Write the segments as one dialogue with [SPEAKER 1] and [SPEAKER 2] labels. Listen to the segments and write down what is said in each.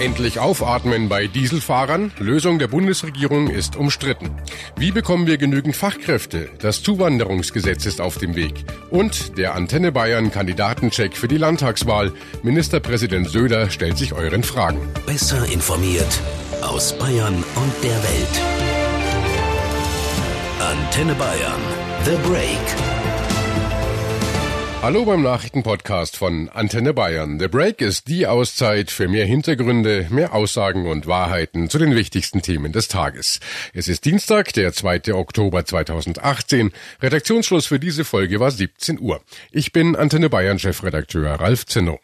[SPEAKER 1] Endlich aufatmen bei Dieselfahrern. Lösung der Bundesregierung ist umstritten. Wie bekommen wir genügend Fachkräfte? Das Zuwanderungsgesetz ist auf dem Weg. Und der Antenne Bayern Kandidatencheck für die Landtagswahl. Ministerpräsident Söder stellt sich euren Fragen.
[SPEAKER 2] Besser informiert aus Bayern und der Welt. Antenne Bayern. The Break.
[SPEAKER 1] Hallo beim Nachrichtenpodcast von Antenne Bayern. The Break ist die Auszeit für mehr Hintergründe, mehr Aussagen und Wahrheiten zu den wichtigsten Themen des Tages. Es ist Dienstag, der 2. Oktober 2018. Redaktionsschluss für diese Folge war 17 Uhr. Ich bin Antenne Bayern Chefredakteur Ralf Zinno.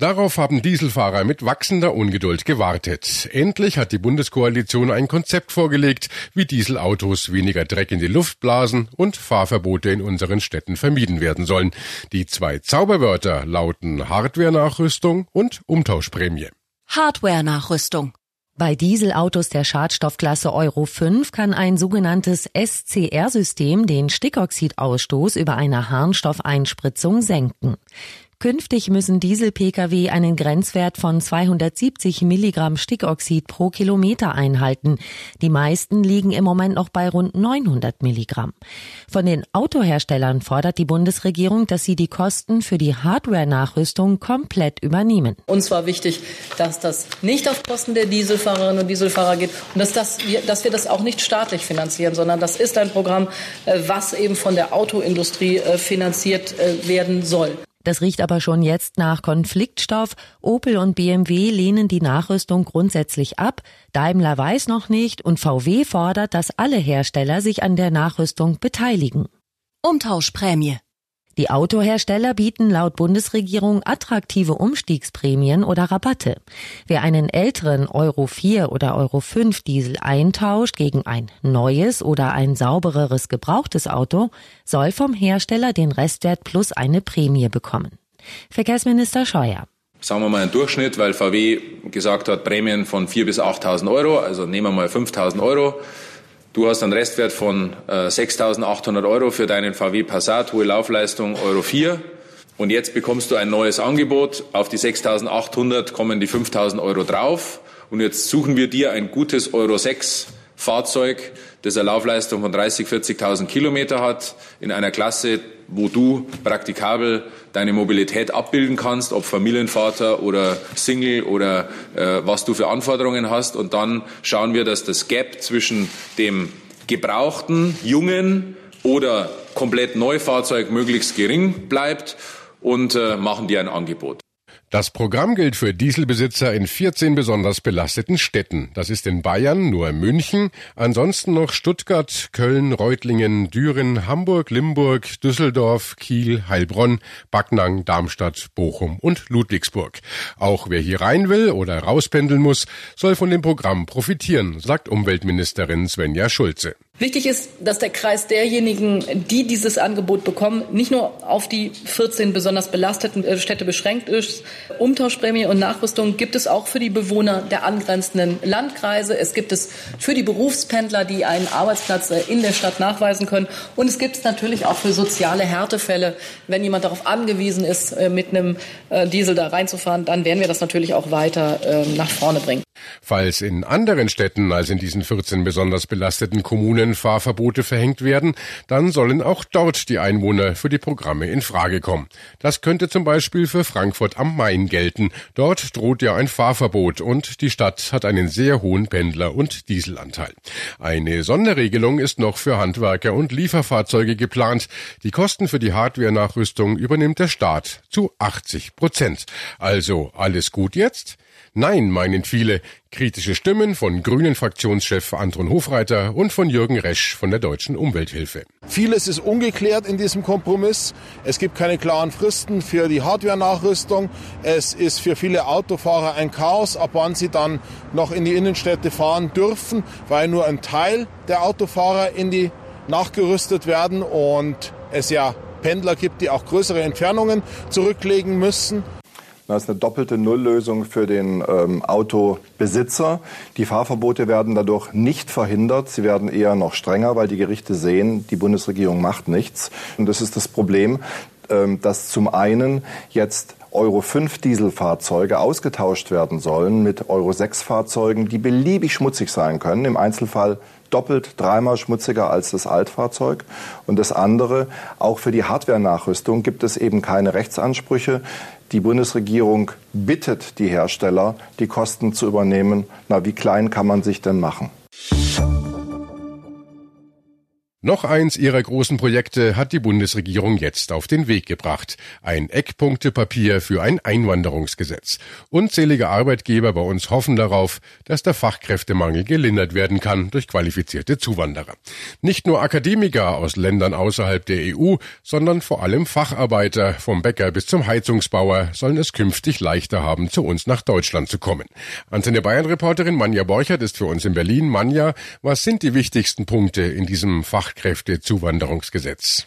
[SPEAKER 1] Darauf haben Dieselfahrer mit wachsender Ungeduld gewartet. Endlich hat die Bundeskoalition ein Konzept vorgelegt, wie Dieselautos weniger Dreck in die Luft blasen und Fahrverbote in unseren Städten vermieden werden sollen. Die zwei Zauberwörter lauten Hardware-Nachrüstung und Umtauschprämie.
[SPEAKER 3] Hardware-Nachrüstung. Bei Dieselautos der Schadstoffklasse Euro 5 kann ein sogenanntes SCR-System den Stickoxidausstoß über eine Harnstoffeinspritzung senken. Künftig müssen Diesel-Pkw einen Grenzwert von 270 Milligramm Stickoxid pro Kilometer einhalten. Die meisten liegen im Moment noch bei rund 900 Milligramm. Von den Autoherstellern fordert die Bundesregierung, dass sie die Kosten für die Hardware-Nachrüstung komplett übernehmen.
[SPEAKER 4] Uns war wichtig, dass das nicht auf Kosten der Dieselfahrerinnen und Dieselfahrer geht und dass, das, dass wir das auch nicht staatlich finanzieren, sondern das ist ein Programm, äh, was eben von der Autoindustrie äh, finanziert äh, werden soll.
[SPEAKER 3] Das riecht aber schon jetzt nach Konfliktstoff. Opel und BMW lehnen die Nachrüstung grundsätzlich ab. Daimler weiß noch nicht und VW fordert, dass alle Hersteller sich an der Nachrüstung beteiligen. Umtauschprämie. Die Autohersteller bieten laut Bundesregierung attraktive Umstiegsprämien oder Rabatte. Wer einen älteren Euro 4 oder Euro 5 Diesel eintauscht gegen ein neues oder ein saubereres gebrauchtes Auto, soll vom Hersteller den Restwert plus eine Prämie bekommen. Verkehrsminister Scheuer
[SPEAKER 5] sagen wir mal einen Durchschnitt, weil VW gesagt hat, Prämien von 4.000 bis 8.000 Euro, also nehmen wir mal 5.000 Euro. Du hast einen Restwert von äh, 6.800 Euro für deinen VW Passat, hohe Laufleistung Euro 4. Und jetzt bekommst du ein neues Angebot. Auf die 6.800 kommen die 5.000 Euro drauf. Und jetzt suchen wir dir ein gutes Euro 6 Fahrzeug, das eine Laufleistung von 30, 40.000 Kilometer hat, in einer Klasse, wo du praktikabel deine Mobilität abbilden kannst, ob Familienvater oder Single oder äh, was du für Anforderungen hast. Und dann schauen wir, dass das Gap zwischen dem gebrauchten, jungen oder komplett Neufahrzeug möglichst gering bleibt und äh, machen dir ein Angebot.
[SPEAKER 1] Das Programm gilt für Dieselbesitzer in 14 besonders belasteten Städten. Das ist in Bayern nur München, ansonsten noch Stuttgart, Köln, Reutlingen, Düren, Hamburg, Limburg, Düsseldorf, Kiel, Heilbronn, Backnang, Darmstadt, Bochum und Ludwigsburg. Auch wer hier rein will oder rauspendeln muss, soll von dem Programm profitieren, sagt Umweltministerin Svenja Schulze.
[SPEAKER 4] Wichtig ist, dass der Kreis derjenigen, die dieses Angebot bekommen, nicht nur auf die 14 besonders belasteten äh, Städte beschränkt ist. Umtauschprämie und Nachrüstung gibt es auch für die Bewohner der angrenzenden Landkreise. Es gibt es für die Berufspendler, die einen Arbeitsplatz äh, in der Stadt nachweisen können. Und es gibt es natürlich auch für soziale Härtefälle. Wenn jemand darauf angewiesen ist, äh, mit einem Diesel da reinzufahren, dann werden wir das natürlich auch weiter ähm, nach vorne bringen.
[SPEAKER 1] Falls in anderen Städten als in diesen 14 besonders belasteten Kommunen Fahrverbote verhängt werden, dann sollen auch dort die Einwohner für die Programme in Frage kommen. Das könnte zum Beispiel für Frankfurt am Main gelten. Dort droht ja ein Fahrverbot und die Stadt hat einen sehr hohen Pendler- und Dieselanteil. Eine Sonderregelung ist noch für Handwerker und Lieferfahrzeuge geplant. Die Kosten für die Hardware-Nachrüstung übernimmt der Staat zu 80 Prozent. Also alles gut jetzt? Nein, meinen viele. Kritische Stimmen von Grünen Fraktionschef Anton Hofreiter und von Jürgen Resch von der Deutschen Umwelthilfe.
[SPEAKER 6] Vieles ist ungeklärt in diesem Kompromiss. Es gibt keine klaren Fristen für die Hardware-Nachrüstung. Es ist für viele Autofahrer ein Chaos, ab wann sie dann noch in die Innenstädte fahren dürfen, weil nur ein Teil der Autofahrer in die nachgerüstet werden und es ja Pendler gibt, die auch größere Entfernungen zurücklegen müssen.
[SPEAKER 7] Das ist eine doppelte Nulllösung für den ähm, Autobesitzer. Die Fahrverbote werden dadurch nicht verhindert. Sie werden eher noch strenger, weil die Gerichte sehen, die Bundesregierung macht nichts. Und das ist das Problem. ähm, dass zum einen jetzt Euro 5 Dieselfahrzeuge ausgetauscht werden sollen mit Euro 6 Fahrzeugen, die beliebig schmutzig sein können, im Einzelfall doppelt, dreimal schmutziger als das Altfahrzeug. Und das andere, auch für die Hardware-Nachrüstung gibt es eben keine Rechtsansprüche. Die Bundesregierung bittet die Hersteller, die Kosten zu übernehmen. Na, wie klein kann man sich denn machen?
[SPEAKER 1] Noch eins ihrer großen Projekte hat die Bundesregierung jetzt auf den Weg gebracht. Ein Eckpunktepapier für ein Einwanderungsgesetz. Unzählige Arbeitgeber bei uns hoffen darauf, dass der Fachkräftemangel gelindert werden kann durch qualifizierte Zuwanderer. Nicht nur Akademiker aus Ländern außerhalb der EU, sondern vor allem Facharbeiter vom Bäcker bis zum Heizungsbauer sollen es künftig leichter haben, zu uns nach Deutschland zu kommen. Antenne Bayern Reporterin Manja Borchert ist für uns in Berlin. Manja, was sind die wichtigsten Punkte in diesem Fach Fachkräftezuwanderungsgesetz.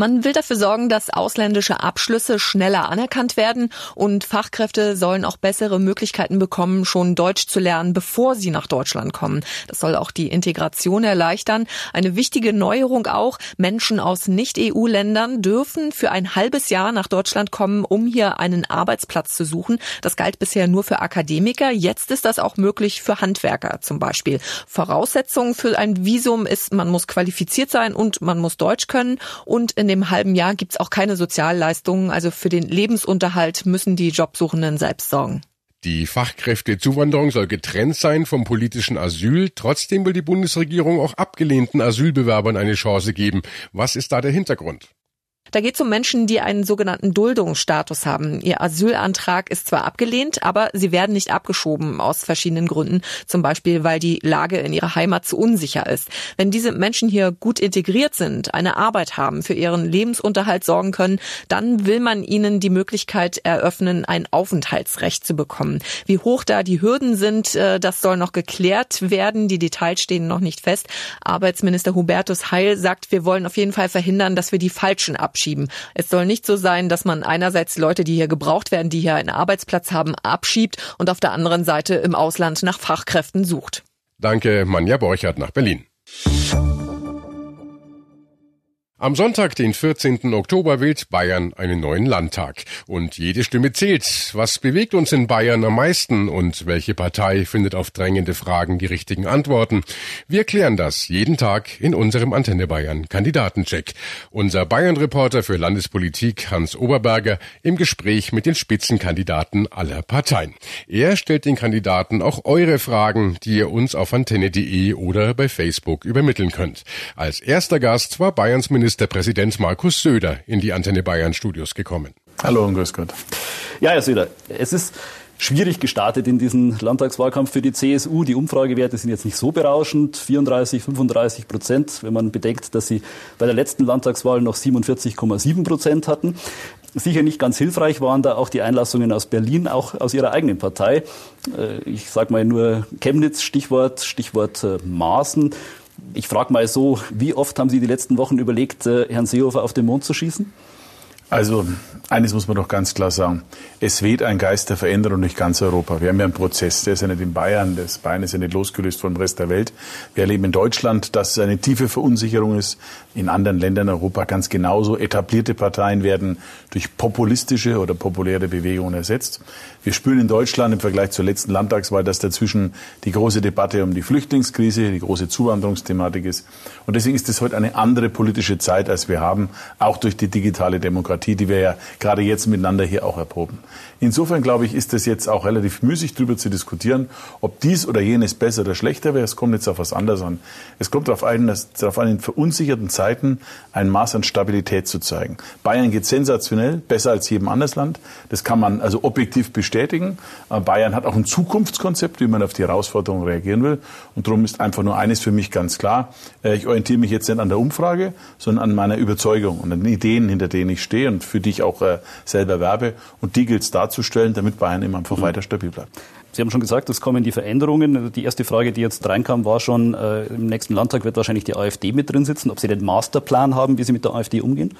[SPEAKER 8] Man will dafür sorgen, dass ausländische Abschlüsse schneller anerkannt werden und Fachkräfte sollen auch bessere Möglichkeiten bekommen, schon Deutsch zu lernen, bevor sie nach Deutschland kommen. Das soll auch die Integration erleichtern. Eine wichtige Neuerung auch, Menschen aus Nicht-EU-Ländern dürfen für ein halbes Jahr nach Deutschland kommen, um hier einen Arbeitsplatz zu suchen. Das galt bisher nur für Akademiker. Jetzt ist das auch möglich für Handwerker zum Beispiel. Voraussetzung für ein Visum ist, man muss qualifiziert sein und man muss Deutsch können und in in dem halben Jahr gibt es auch keine Sozialleistungen. Also für den Lebensunterhalt müssen die Jobsuchenden selbst sorgen.
[SPEAKER 1] Die Fachkräftezuwanderung soll getrennt sein vom politischen Asyl. Trotzdem will die Bundesregierung auch abgelehnten Asylbewerbern eine Chance geben. Was ist da der Hintergrund?
[SPEAKER 8] Da geht es um Menschen, die einen sogenannten Duldungsstatus haben. Ihr Asylantrag ist zwar abgelehnt, aber sie werden nicht abgeschoben aus verschiedenen Gründen. Zum Beispiel, weil die Lage in ihrer Heimat zu unsicher ist. Wenn diese Menschen hier gut integriert sind, eine Arbeit haben, für ihren Lebensunterhalt sorgen können, dann will man ihnen die Möglichkeit eröffnen, ein Aufenthaltsrecht zu bekommen. Wie hoch da die Hürden sind, äh, das soll noch geklärt werden. Die Details stehen noch nicht fest. Arbeitsminister Hubertus Heil sagt, wir wollen auf jeden Fall verhindern, dass wir die Falschen abschieben abschieben. Es soll nicht so sein, dass man einerseits Leute, die hier gebraucht werden, die hier einen Arbeitsplatz haben, abschiebt und auf der anderen Seite im Ausland nach Fachkräften sucht.
[SPEAKER 1] Danke, Manja Borchert nach Berlin. Am Sonntag, den 14. Oktober, wählt Bayern einen neuen Landtag. Und jede Stimme zählt. Was bewegt uns in Bayern am meisten und welche Partei findet auf drängende Fragen die richtigen Antworten? Wir klären das jeden Tag in unserem Antenne Bayern Kandidatencheck. Unser Bayern-Reporter für Landespolitik Hans Oberberger im Gespräch mit den Spitzenkandidaten aller Parteien. Er stellt den Kandidaten auch eure Fragen, die ihr uns auf antenne.de oder bei Facebook übermitteln könnt. Als erster Gast war Bayerns Minister Ministerpräsident Markus Söder in die Antenne Bayern Studios gekommen.
[SPEAKER 9] Hallo und grüß Gott.
[SPEAKER 10] Ja, Herr Söder, es ist schwierig gestartet in diesen Landtagswahlkampf für die CSU. Die Umfragewerte sind jetzt nicht so berauschend, 34, 35 Prozent, wenn man bedenkt, dass sie bei der letzten Landtagswahl noch 47,7 Prozent hatten. Sicher nicht ganz hilfreich waren da auch die Einlassungen aus Berlin, auch aus ihrer eigenen Partei. Äh, ich sage mal nur Chemnitz, Stichwort, Stichwort äh, Maßen. Ich frage mal so, wie oft haben Sie die letzten Wochen überlegt, äh, Herrn Seehofer auf den Mond zu schießen?
[SPEAKER 9] Also eines muss man doch ganz klar sagen. Es weht ein Geist der Veränderung durch ganz Europa. Wir haben ja einen Prozess, der ist ja nicht in Bayern, das Bayern ist ja nicht losgelöst vom Rest der Welt. Wir erleben in Deutschland, dass es eine tiefe Verunsicherung ist. In anderen Ländern Europa ganz genauso. Etablierte Parteien werden durch populistische oder populäre Bewegungen ersetzt. Wir spüren in Deutschland im Vergleich zur letzten Landtagswahl, dass dazwischen die große Debatte um die Flüchtlingskrise, die große Zuwanderungsthematik ist. Und deswegen ist es heute eine andere politische Zeit, als wir haben, auch durch die digitale Demokratie, die wir ja gerade jetzt miteinander hier auch erproben. Insofern glaube ich, ist es jetzt auch relativ müßig, darüber zu diskutieren, ob dies oder jenes besser oder schlechter wäre. Es kommt jetzt auf was anderes an. Es kommt darauf an, dass, darauf an, in verunsicherten Zeiten ein Maß an Stabilität zu zeigen. Bayern geht sensationell, besser als jedem anderes Land. Das kann man also objektiv bestätigen. Bayern hat auch ein Zukunftskonzept, wie man auf die Herausforderungen reagieren will. Und darum ist einfach nur eines für mich ganz klar. Äh, ich orientiere mich jetzt nicht an der Umfrage, sondern an meiner Überzeugung und an den Ideen, hinter denen ich stehe und für die ich auch äh, selber werbe. Und die gilt es darzustellen, damit Bayern immer einfach mhm. weiter stabil bleibt.
[SPEAKER 10] Sie haben schon gesagt, es kommen die Veränderungen. Die erste Frage, die jetzt reinkam, war schon, äh, im nächsten Landtag wird wahrscheinlich die AfD mit drin sitzen, ob Sie den Masterplan haben, wie Sie mit der AfD umgehen?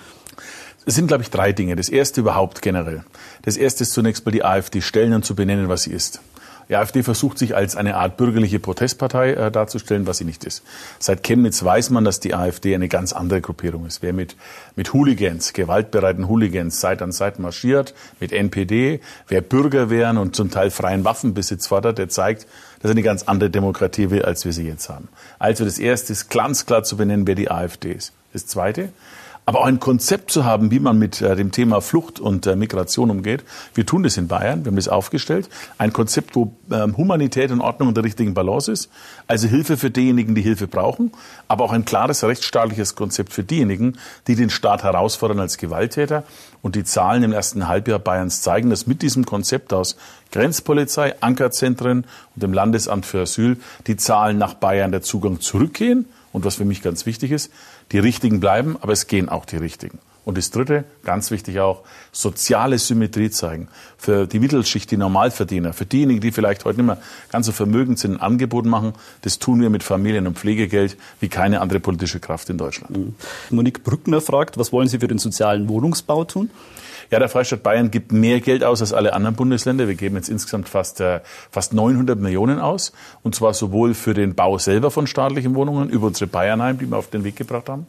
[SPEAKER 9] Es sind, glaube ich, drei Dinge. Das erste überhaupt generell. Das erste ist zunächst mal die AfD stellen und zu benennen, was sie ist. Die AfD versucht sich als eine Art bürgerliche Protestpartei äh, darzustellen, was sie nicht ist. Seit Chemnitz weiß man, dass die AfD eine ganz andere Gruppierung ist. Wer mit, mit Hooligans, gewaltbereiten Hooligans Seit an Seit marschiert, mit NPD, wer Bürgerwehren und zum Teil freien Waffenbesitz fordert, der zeigt, dass er eine ganz andere Demokratie will, als wir sie jetzt haben. Also das Erste ist ganz klar zu benennen, wer die AfD ist. Das Zweite, aber auch ein Konzept zu haben, wie man mit äh, dem Thema Flucht und äh, Migration umgeht. Wir tun das in Bayern, wir haben das aufgestellt. Ein Konzept, wo ähm, Humanität und Ordnung in der richtigen Balance ist. Also Hilfe für diejenigen, die Hilfe brauchen, aber auch ein klares rechtsstaatliches Konzept für diejenigen, die den Staat herausfordern als Gewalttäter. Und die Zahlen im ersten Halbjahr Bayerns zeigen, dass mit diesem Konzept aus Grenzpolizei, Ankerzentren und dem Landesamt für Asyl die Zahlen nach Bayern der Zugang zurückgehen. Und was für mich ganz wichtig ist, die Richtigen bleiben, aber es gehen auch die Richtigen. Und das Dritte, ganz wichtig auch, soziale Symmetrie zeigen. Für die Mittelschicht, die Normalverdiener, für diejenigen, die vielleicht heute nicht mehr ganz so vermögend sind, ein Angebot machen. Das tun wir mit Familien- und Pflegegeld wie keine andere politische Kraft in Deutschland. Mhm.
[SPEAKER 10] Monique Brückner fragt, was wollen Sie für den sozialen Wohnungsbau tun?
[SPEAKER 9] Ja, der Freistaat Bayern gibt mehr Geld aus als alle anderen Bundesländer. Wir geben jetzt insgesamt fast, äh, fast 900 Millionen aus. Und zwar sowohl für den Bau selber von staatlichen Wohnungen über unsere Bayernheim, die wir auf den Weg gebracht haben,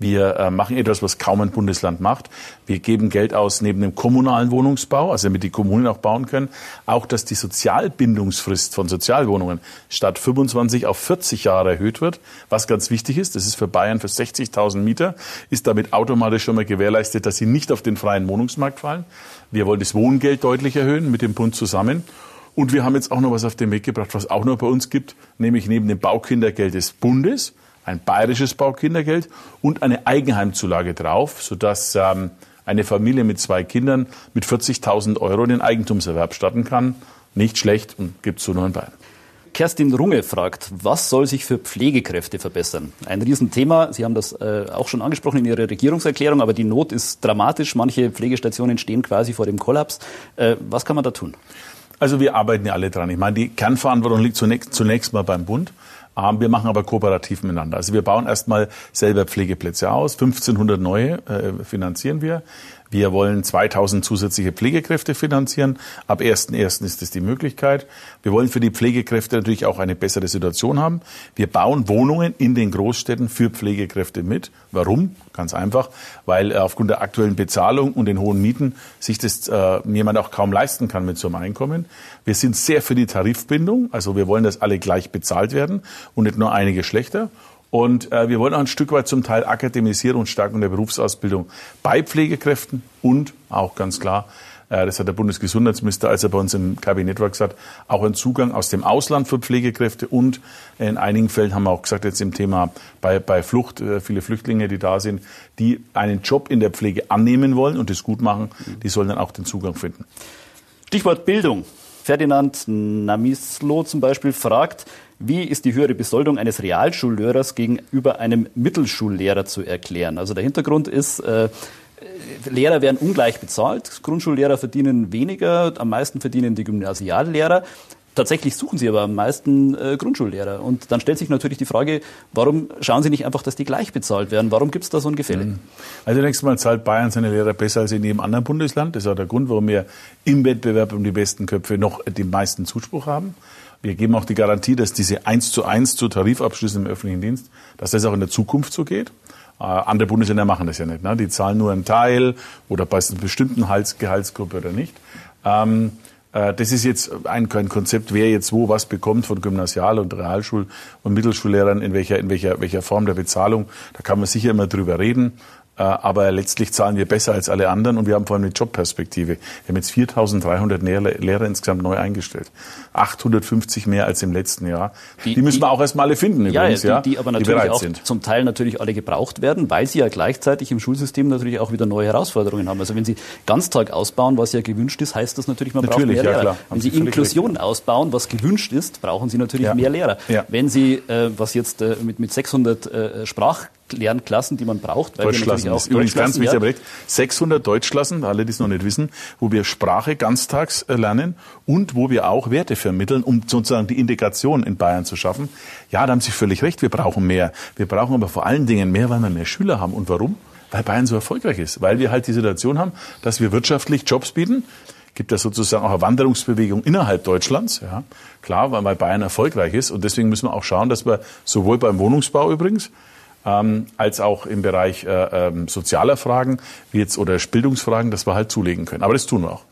[SPEAKER 9] wir äh, machen etwas, was kaum ein Bundesland macht. Wir geben Geld aus neben dem kommunalen Wohnungsbau, also damit die Kommunen auch bauen können, auch, dass die Sozialbindungsfrist von Sozialwohnungen statt 25 auf 40 Jahre erhöht wird, was ganz wichtig ist. Das ist für Bayern für 60.000 Mieter, ist damit automatisch schon mal gewährleistet, dass sie nicht auf den freien Wohnungsmarkt fallen. Wir wollen das Wohngeld deutlich erhöhen mit dem Bund zusammen. Und wir haben jetzt auch noch was auf den Weg gebracht, was auch noch bei uns gibt, nämlich neben dem Baukindergeld des Bundes ein bayerisches Baukindergeld und eine Eigenheimzulage drauf, sodass ähm, eine Familie mit zwei Kindern mit 40.000 Euro den Eigentumserwerb starten kann. Nicht schlecht und gibt es so nur in Bayern.
[SPEAKER 10] Kerstin Runge fragt, was soll sich für Pflegekräfte verbessern? Ein Riesenthema. Sie haben das äh, auch schon angesprochen in Ihrer Regierungserklärung, aber die Not ist dramatisch. Manche Pflegestationen stehen quasi vor dem Kollaps. Äh, was kann man da tun?
[SPEAKER 9] Also wir arbeiten ja alle dran. Ich meine, die Kernverantwortung liegt zunächst, zunächst mal beim Bund. Wir machen aber kooperativ miteinander. Also wir bauen erstmal selber Pflegeplätze aus. 1500 neue äh, finanzieren wir. Wir wollen 2000 zusätzliche Pflegekräfte finanzieren. Ab 1.1. ist das die Möglichkeit. Wir wollen für die Pflegekräfte natürlich auch eine bessere Situation haben. Wir bauen Wohnungen in den Großstädten für Pflegekräfte mit. Warum? Ganz einfach, weil äh, aufgrund der aktuellen Bezahlung und den hohen Mieten sich das äh, jemand auch kaum leisten kann mit so einem Einkommen. Wir sind sehr für die Tarifbindung. Also wir wollen, dass alle gleich bezahlt werden und nicht nur einige schlechter. Und äh, wir wollen auch ein Stück weit zum Teil Akademisierung und Stärkung der Berufsausbildung bei Pflegekräften und auch ganz klar, äh, das hat der Bundesgesundheitsminister, als er bei uns im Kabinett war, gesagt, auch ein Zugang aus dem Ausland für Pflegekräfte und in einigen Fällen haben wir auch gesagt, jetzt im Thema bei, bei Flucht, äh, viele Flüchtlinge, die da sind, die einen Job in der Pflege annehmen wollen und das gut machen, die sollen dann auch den Zugang finden.
[SPEAKER 10] Stichwort Bildung. Ferdinand Namislo zum Beispiel fragt, wie ist die höhere Besoldung eines Realschullehrers gegenüber einem Mittelschullehrer zu erklären? Also der Hintergrund ist, äh, Lehrer werden ungleich bezahlt. Grundschullehrer verdienen weniger, am meisten verdienen die Gymnasiallehrer. Tatsächlich suchen sie aber am meisten äh, Grundschullehrer. Und dann stellt sich natürlich die Frage, warum schauen sie nicht einfach, dass die gleich bezahlt werden? Warum gibt es da so ein Gefälle? Mhm.
[SPEAKER 9] Also nächstes Mal zahlt Bayern seine Lehrer besser als in jedem anderen Bundesland. Das ist auch der Grund, warum wir im Wettbewerb um die besten Köpfe noch den meisten Zuspruch haben. Wir geben auch die Garantie, dass diese eins zu eins zu Tarifabschlüssen im öffentlichen Dienst, dass das auch in der Zukunft so geht. Äh, andere Bundesländer machen das ja nicht. Ne? Die zahlen nur einen Teil oder bei einer bestimmten Gehaltsgruppe oder nicht. Ähm, äh, das ist jetzt ein, ein Konzept, wer jetzt wo was bekommt von Gymnasial- und Realschul- und Mittelschullehrern, in welcher, in welcher, welcher Form der Bezahlung. Da kann man sicher immer drüber reden. Äh, aber letztlich zahlen wir besser als alle anderen und wir haben vor allem eine Jobperspektive. Wir haben jetzt 4.300 Lehrer insgesamt neu eingestellt. 850 mehr als im letzten Jahr. Die, die müssen die, wir auch erstmal alle finden
[SPEAKER 10] übrigens, ja, die, die aber natürlich auch sind. zum Teil natürlich alle gebraucht werden, weil sie ja gleichzeitig im Schulsystem natürlich auch wieder neue Herausforderungen haben. Also wenn Sie Ganztag ausbauen, was ja gewünscht ist, heißt das natürlich, man natürlich, braucht mehr ja, Lehrer. Klar. Wenn Sie, sie Inklusion richtig. ausbauen, was gewünscht ist, brauchen Sie natürlich ja. mehr Lehrer. Ja. Wenn Sie, äh, was jetzt äh, mit, mit 600 äh, Sprach Lernklassen, die man braucht.
[SPEAKER 9] Weil Deutschklassen, das ist übrigens ganz wichtig, ja. 600 Deutschklassen, alle, die es noch nicht wissen, wo wir Sprache ganztags äh, lernen und wo wir auch Werte vermitteln, um sozusagen die Integration in Bayern zu schaffen. Ja, da haben Sie völlig recht, wir brauchen mehr. Wir brauchen aber vor allen Dingen mehr, weil wir mehr Schüler haben. Und warum? Weil Bayern so erfolgreich ist. Weil wir halt die Situation haben, dass wir wirtschaftlich Jobs bieten, gibt ja sozusagen auch eine Wanderungsbewegung innerhalb Deutschlands. Ja. Klar, weil Bayern erfolgreich ist. Und deswegen müssen wir auch schauen, dass wir sowohl beim Wohnungsbau übrigens, ähm, als auch im Bereich äh, ähm, sozialer Fragen wie jetzt oder Bildungsfragen, dass wir halt zulegen können. Aber das tun wir auch.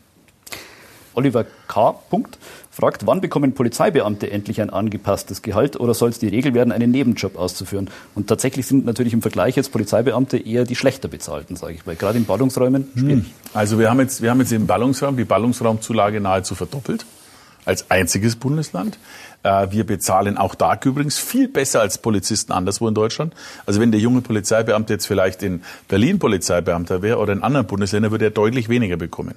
[SPEAKER 10] Oliver K. Punkt fragt, wann bekommen Polizeibeamte endlich ein angepasstes Gehalt oder soll es die Regel werden, einen Nebenjob auszuführen? Und tatsächlich sind natürlich im Vergleich jetzt Polizeibeamte eher die schlechter bezahlten, sage ich, weil gerade in Ballungsräumen hm. schwierig.
[SPEAKER 9] Also wir haben jetzt, wir haben jetzt im Ballungsraum die Ballungsraumzulage nahezu verdoppelt als einziges Bundesland. Äh, wir bezahlen auch da übrigens viel besser als Polizisten anderswo in Deutschland. Also wenn der junge Polizeibeamte jetzt vielleicht in Berlin Polizeibeamter wäre oder in anderen Bundesländern, würde er deutlich weniger bekommen.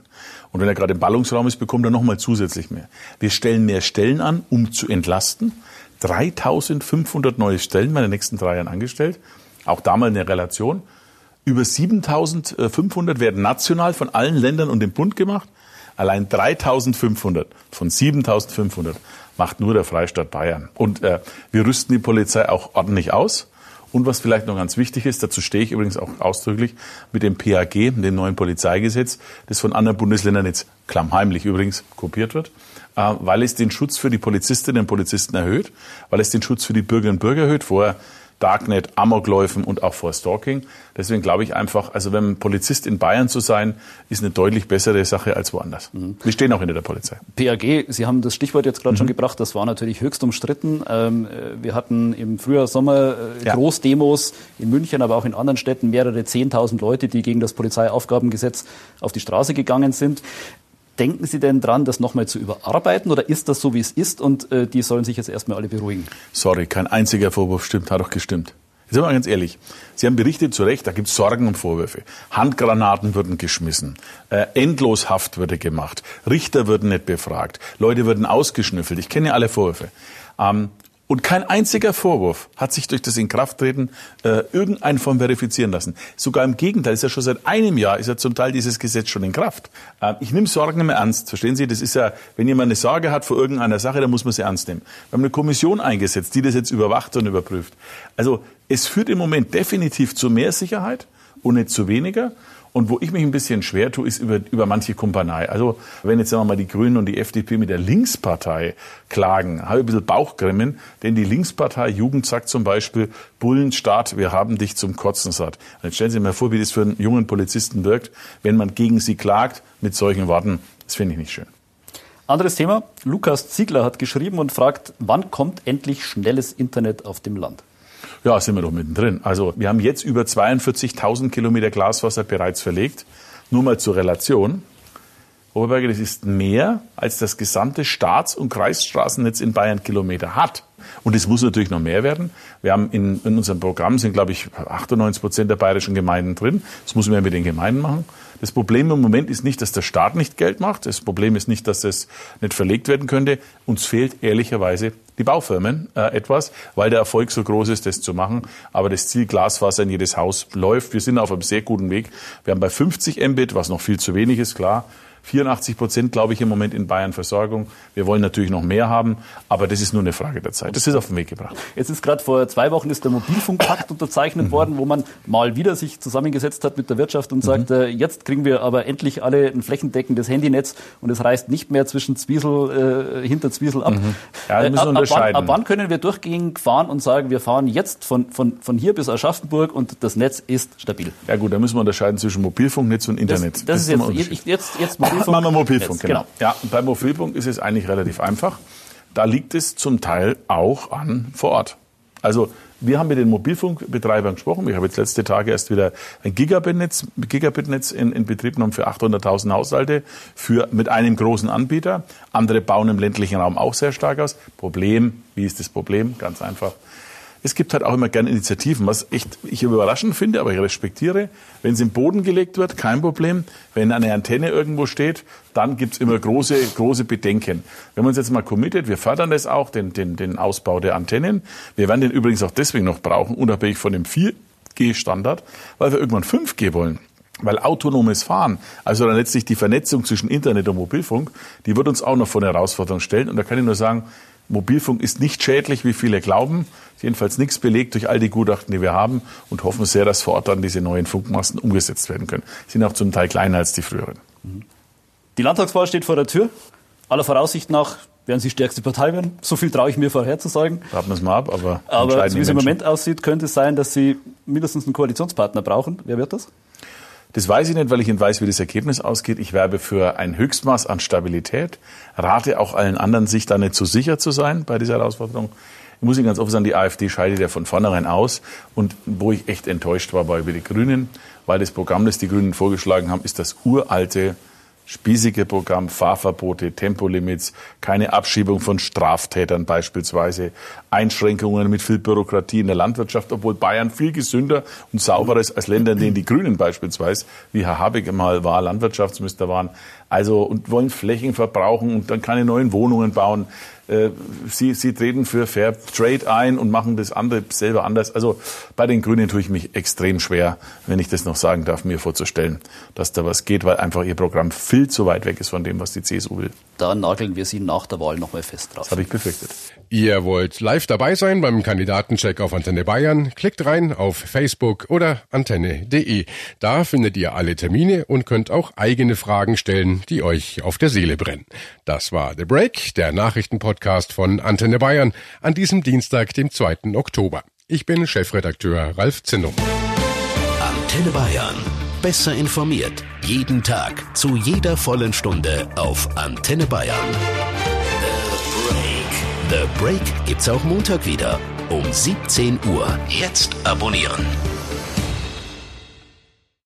[SPEAKER 9] Und wenn er gerade im Ballungsraum ist, bekommt er nochmal zusätzlich mehr. Wir stellen mehr Stellen an, um zu entlasten. 3500 neue Stellen meine nächsten drei Jahren angestellt. Auch da mal eine Relation. Über 7500 werden national von allen Ländern und dem Bund gemacht. Allein 3500 von 7500 macht nur der Freistaat Bayern. Und äh, wir rüsten die Polizei auch ordentlich aus. Und was vielleicht noch ganz wichtig ist, dazu stehe ich übrigens auch ausdrücklich mit dem PAG, dem neuen Polizeigesetz, das von anderen Bundesländern jetzt klammheimlich übrigens kopiert wird, äh, weil es den Schutz für die Polizistinnen und Polizisten erhöht, weil es den Schutz für die Bürgerinnen und Bürger erhöht. Vorher Darknet, Amokläufen und auch vor Stalking. Deswegen glaube ich einfach, also wenn Polizist in Bayern zu sein, ist eine deutlich bessere Sache als woanders. Mhm. Wir stehen auch hinter der Polizei.
[SPEAKER 10] PAG, Sie haben das Stichwort jetzt gerade mhm. schon gebracht, das war natürlich höchst umstritten. Ähm, äh, wir hatten im Frühjahr, Sommer äh, ja. Großdemos in München, aber auch in anderen Städten mehrere 10.000 Leute, die gegen das Polizeiaufgabengesetz auf die Straße gegangen sind. Denken Sie denn dran, das nochmal zu überarbeiten oder ist das so, wie es ist und äh, die sollen sich jetzt erstmal alle beruhigen?
[SPEAKER 9] Sorry, kein einziger Vorwurf stimmt, hat doch gestimmt. Jetzt sind wir mal ganz ehrlich. Sie haben berichtet zu Recht, da gibt es Sorgen und Vorwürfe. Handgranaten würden geschmissen, äh, Endloshaft würde gemacht, Richter würden nicht befragt, Leute würden ausgeschnüffelt. Ich kenne alle Vorwürfe. Ähm, und kein einziger Vorwurf hat sich durch das Inkrafttreten äh, irgendein Form verifizieren lassen. Sogar im Gegenteil, ist ja schon seit einem Jahr ist ja zum Teil dieses Gesetz schon in Kraft. Äh, ich nehme Sorgen immer ernst. Verstehen Sie? Das ist ja, wenn jemand eine Sorge hat vor irgendeiner Sache, dann muss man sie ernst nehmen. Wir haben eine Kommission eingesetzt, die das jetzt überwacht und überprüft. Also es führt im Moment definitiv zu mehr Sicherheit und nicht zu weniger. Und wo ich mich ein bisschen schwer tue, ist über, über manche Kumpanei. Also wenn jetzt sagen wir mal die Grünen und die FDP mit der Linkspartei klagen, habe ich ein bisschen Bauchgrimmen, denn die Linkspartei Jugend sagt zum Beispiel, Bullenstaat, wir haben dich zum Kotzen satt. Und jetzt stellen Sie sich mal vor, wie das für einen jungen Polizisten wirkt, wenn man gegen sie klagt mit solchen Worten. Das finde ich nicht schön.
[SPEAKER 10] Anderes Thema. Lukas Ziegler hat geschrieben und fragt, wann kommt endlich schnelles Internet auf dem Land?
[SPEAKER 9] Ja, sind wir doch mittendrin. Also wir haben jetzt über 42.000 Kilometer Glaswasser bereits verlegt. Nur mal zur Relation. Oberberger, das ist mehr, als das gesamte Staats- und Kreisstraßennetz in Bayern Kilometer hat. Und es muss natürlich noch mehr werden. Wir haben in, in unserem Programm sind, glaube ich, 98 Prozent der bayerischen Gemeinden drin. Das müssen wir mit den Gemeinden machen. Das Problem im Moment ist nicht, dass der Staat nicht Geld macht. Das Problem ist nicht, dass es nicht verlegt werden könnte. Uns fehlt ehrlicherweise die Baufirmen äh, etwas, weil der Erfolg so groß ist, das zu machen. Aber das Ziel Glaswasser in jedes Haus läuft. Wir sind auf einem sehr guten Weg. Wir haben bei 50 Mbit, was noch viel zu wenig ist, klar, 84 Prozent, glaube ich, im Moment in Bayern Versorgung. Wir wollen natürlich noch mehr haben, aber das ist nur eine Frage der Zeit. Das ist auf den Weg gebracht.
[SPEAKER 10] Jetzt ist gerade vor zwei Wochen ist der Mobilfunkpakt unterzeichnet mhm. worden, wo man mal wieder sich zusammengesetzt hat mit der Wirtschaft und sagt, mhm. äh, jetzt kriegen wir aber endlich alle ein flächendeckendes Handynetz und es reißt nicht mehr zwischen Zwiesel, äh, hinter Zwiesel ab. Mhm.
[SPEAKER 9] Ja, müssen äh, ab, unterscheiden.
[SPEAKER 10] Ab wann, ab wann können wir durchgehend fahren und sagen, wir fahren jetzt von, von, von hier bis Aschaffenburg und das Netz ist stabil?
[SPEAKER 9] Ja gut, da müssen wir unterscheiden zwischen Mobilfunknetz und Internet.
[SPEAKER 10] Das, das, das ist jetzt, jetzt, jetzt
[SPEAKER 9] Mobilfunk. Machen wir Mobilfunk, Jetzt, genau. genau. Ja, und beim Mobilfunk ist es eigentlich relativ einfach. Da liegt es zum Teil auch an vor Ort. Also wir haben mit den Mobilfunkbetreibern gesprochen. Ich habe jetzt letzte Tage erst wieder ein Gigabit-Netz Gigabit in, in Betrieb genommen für 800.000 Haushalte für, mit einem großen Anbieter. Andere bauen im ländlichen Raum auch sehr stark aus. Problem, wie ist das Problem? Ganz einfach es gibt halt auch immer gerne Initiativen, was echt ich überraschend finde, aber ich respektiere. Wenn es im Boden gelegt wird, kein Problem. Wenn eine Antenne irgendwo steht, dann gibt's immer große, große Bedenken. Wenn man uns jetzt mal committet, wir fördern das auch, den, den, den Ausbau der Antennen. Wir werden den übrigens auch deswegen noch brauchen, unabhängig von dem 4G-Standard, weil wir irgendwann 5G wollen. Weil autonomes Fahren, also dann letztlich die Vernetzung zwischen Internet und Mobilfunk, die wird uns auch noch vor eine Herausforderung stellen. Und da kann ich nur sagen, Mobilfunk ist nicht schädlich, wie viele glauben. Ist jedenfalls nichts belegt durch all die Gutachten, die wir haben und hoffen sehr, dass vor Ort dann diese neuen Funkmasten umgesetzt werden können. Sind auch zum Teil kleiner als die früheren.
[SPEAKER 10] Die Landtagswahl steht vor der Tür. Aller Voraussicht nach werden sie stärkste Partei werden. So viel traue ich mir vorherzusagen.
[SPEAKER 9] Warten wir es mal ab, aber.
[SPEAKER 10] Aber so wie es im Moment aussieht, könnte es sein, dass sie mindestens einen Koalitionspartner brauchen. Wer wird das?
[SPEAKER 9] Das weiß ich nicht, weil ich nicht weiß, wie das Ergebnis ausgeht. Ich werbe für ein Höchstmaß an Stabilität, rate auch allen anderen, sich da nicht zu sicher zu sein bei dieser Herausforderung. Ich muss Ihnen ganz offen sagen, die AfD scheidet ja von vornherein aus. Und wo ich echt enttäuscht war, über die Grünen, weil das Programm, das die Grünen vorgeschlagen haben, ist das uralte spießige Programm, Fahrverbote, Tempolimits, keine Abschiebung von Straftätern beispielsweise, Einschränkungen mit viel Bürokratie in der Landwirtschaft, obwohl Bayern viel gesünder und sauberer ist als Länder, in denen die Grünen beispielsweise, wie Herr Habeck mal war, Landwirtschaftsminister waren, also und wollen Flächen verbrauchen und dann keine neuen Wohnungen bauen. Äh, sie, sie treten für Fair Trade ein und machen das andere selber anders. Also bei den Grünen tue ich mich extrem schwer, wenn ich das noch sagen darf, mir vorzustellen, dass da was geht, weil einfach ihr Programm viel zu weit weg ist von dem, was die CSU will.
[SPEAKER 10] Da nageln wir sie nach der Wahl nochmal fest drauf.
[SPEAKER 9] Das habe ich befürchtet.
[SPEAKER 1] Ihr wollt live dabei sein beim Kandidatencheck auf Antenne Bayern? Klickt rein auf Facebook oder antenne.de. Da findet ihr alle Termine und könnt auch eigene Fragen stellen, die euch auf der Seele brennen. Das war The Break, der Nachrichtenpodcast von Antenne Bayern an diesem Dienstag, dem 2. Oktober. Ich bin Chefredakteur Ralf Zinno.
[SPEAKER 2] Antenne Bayern. Besser informiert. Jeden Tag. Zu jeder vollen Stunde auf Antenne Bayern. The Break gibt's auch Montag wieder um 17 Uhr. Jetzt abonnieren.